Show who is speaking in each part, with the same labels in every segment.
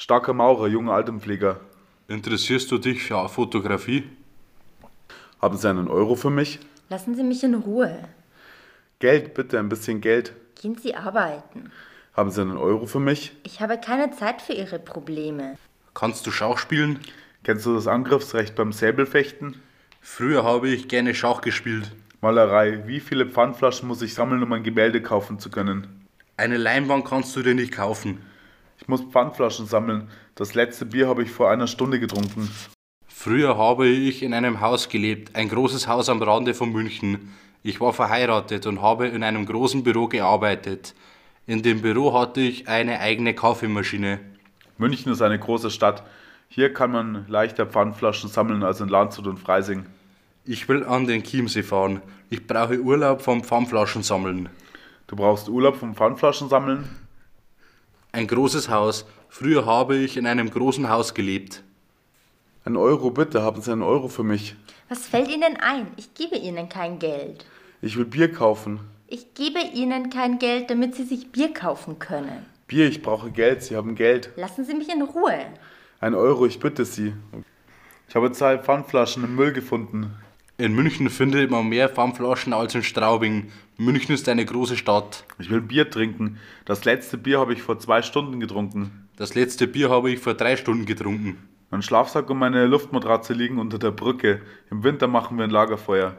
Speaker 1: Starker Maurer, junger Altenpfleger.
Speaker 2: Interessierst du dich für Fotografie?
Speaker 1: Haben Sie einen Euro für mich?
Speaker 3: Lassen Sie mich in Ruhe.
Speaker 1: Geld, bitte, ein bisschen Geld.
Speaker 3: Gehen Sie arbeiten.
Speaker 1: Haben Sie einen Euro für mich?
Speaker 3: Ich habe keine Zeit für Ihre Probleme.
Speaker 2: Kannst du Schach spielen?
Speaker 1: Kennst du das Angriffsrecht beim Säbelfechten?
Speaker 2: Früher habe ich gerne Schach gespielt.
Speaker 1: Malerei. Wie viele Pfandflaschen muss ich sammeln, um ein Gemälde kaufen zu können?
Speaker 2: Eine Leinwand kannst du dir nicht kaufen.
Speaker 1: Ich muss Pfandflaschen sammeln. Das letzte Bier habe ich vor einer Stunde getrunken.
Speaker 2: Früher habe ich in einem Haus gelebt, ein großes Haus am Rande von München. Ich war verheiratet und habe in einem großen Büro gearbeitet. In dem Büro hatte ich eine eigene Kaffeemaschine.
Speaker 1: München ist eine große Stadt. Hier kann man leichter Pfandflaschen sammeln als in Landshut und Freising.
Speaker 2: Ich will an den Chiemsee fahren. Ich brauche Urlaub vom Pfandflaschen sammeln.
Speaker 1: Du brauchst Urlaub vom Pfandflaschen sammeln?
Speaker 2: Ein großes Haus. Früher habe ich in einem großen Haus gelebt.
Speaker 1: Ein Euro bitte, haben Sie einen Euro für mich?
Speaker 3: Was fällt Ihnen ein? Ich gebe Ihnen kein Geld.
Speaker 1: Ich will Bier kaufen.
Speaker 3: Ich gebe Ihnen kein Geld, damit Sie sich Bier kaufen können.
Speaker 1: Bier, ich brauche Geld, Sie haben Geld.
Speaker 3: Lassen Sie mich in Ruhe.
Speaker 1: Ein Euro, ich bitte Sie. Ich habe zwei Pfandflaschen im Müll gefunden.
Speaker 2: In München findet man mehr Pfandflaschen als in Straubing. München ist eine große Stadt.
Speaker 1: Ich will Bier trinken. Das letzte Bier habe ich vor zwei Stunden getrunken.
Speaker 2: Das letzte Bier habe ich vor drei Stunden getrunken.
Speaker 1: Mein Schlafsack und meine Luftmatratze liegen unter der Brücke. Im Winter machen wir ein Lagerfeuer.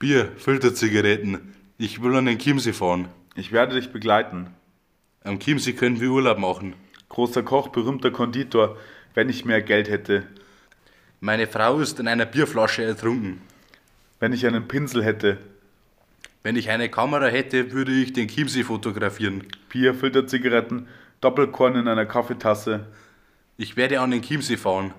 Speaker 2: Bier, Filterzigaretten. Ich will an den Chiemsee fahren.
Speaker 1: Ich werde dich begleiten.
Speaker 2: Am Chiemsee können wir Urlaub machen.
Speaker 1: Großer Koch, berühmter Konditor, wenn ich mehr Geld hätte.
Speaker 2: Meine Frau ist in einer Bierflasche ertrunken.
Speaker 1: Wenn ich einen Pinsel hätte.
Speaker 2: Wenn ich eine Kamera hätte, würde ich den Chiemsee fotografieren.
Speaker 1: Bier, Filterzigaretten, Doppelkorn in einer Kaffeetasse.
Speaker 2: Ich werde an den Chiemsee fahren.